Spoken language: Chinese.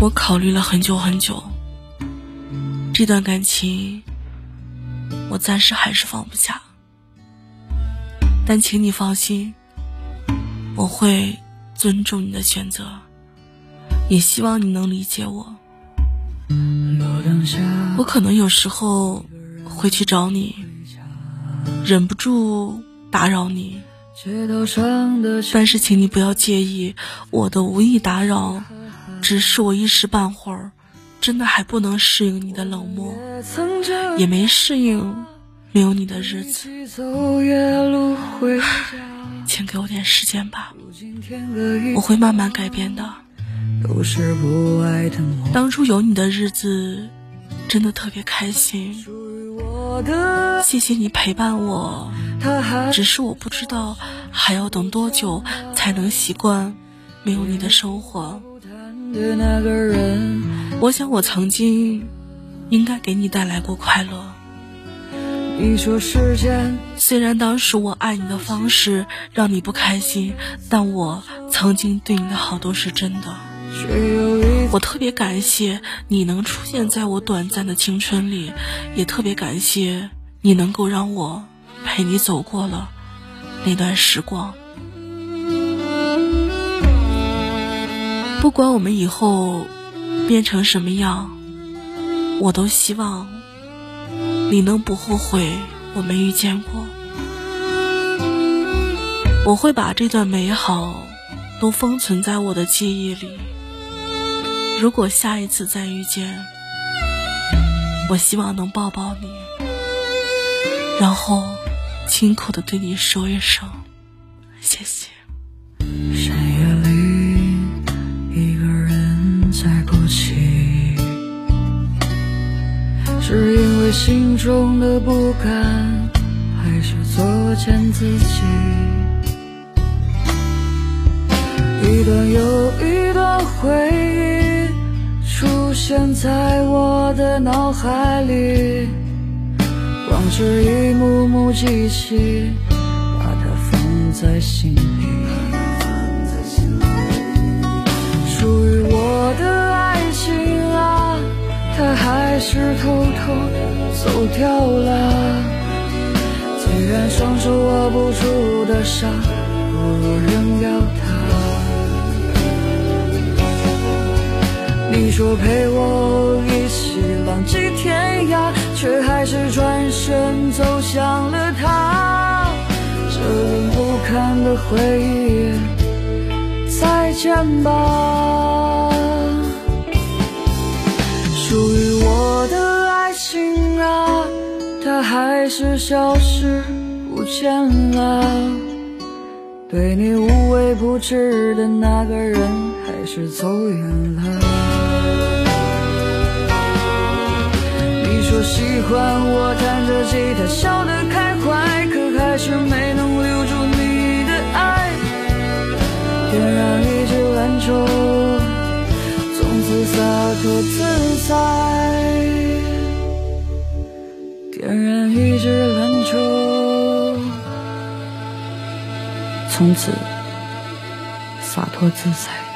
我考虑了很久很久，这段感情我暂时还是放不下。但请你放心，我会尊重你的选择，也希望你能理解我。我可能有时候会去找你，忍不住打扰你，但是请你不要介意我的无意打扰。只是我一时半会儿，真的还不能适应你的冷漠，也没适应没有你的日子。请给我点时间吧，我会慢慢改变的。当初有你的日子，真的特别开心。谢谢你陪伴我，只是我不知道还要等多久才能习惯没有你的生活。我想，我曾经应该给你带来过快乐。虽然当时我爱你的方式让你不开心，但我曾经对你的好都是真的。我特别感谢你能出现在我短暂的青春里，也特别感谢你能够让我陪你走过了那段时光。不管我们以后变成什么样，我都希望你能不后悔我们遇见过。我会把这段美好都封存在我的记忆里。如果下一次再遇见，我希望能抱抱你，然后亲口的对你说一声谢谢。起是因为心中的不甘，还是作践自己？一段又一段回忆出现在我的脑海里，往事一幕幕记起，把它放在心里。是偷偷。走掉了，既然双手握不住的沙，不如扔掉它。你说陪我一起浪迹天涯，却还是转身走向了他。这段不堪的回忆，再见吧。还是消失不见了，对你无微不至的那个人还是走远了。你说喜欢我弹着吉他笑得开怀，可还是没能留住你的爱。点燃一支篮球，从此洒脱自在。点燃一支篮球，从此洒脱自在。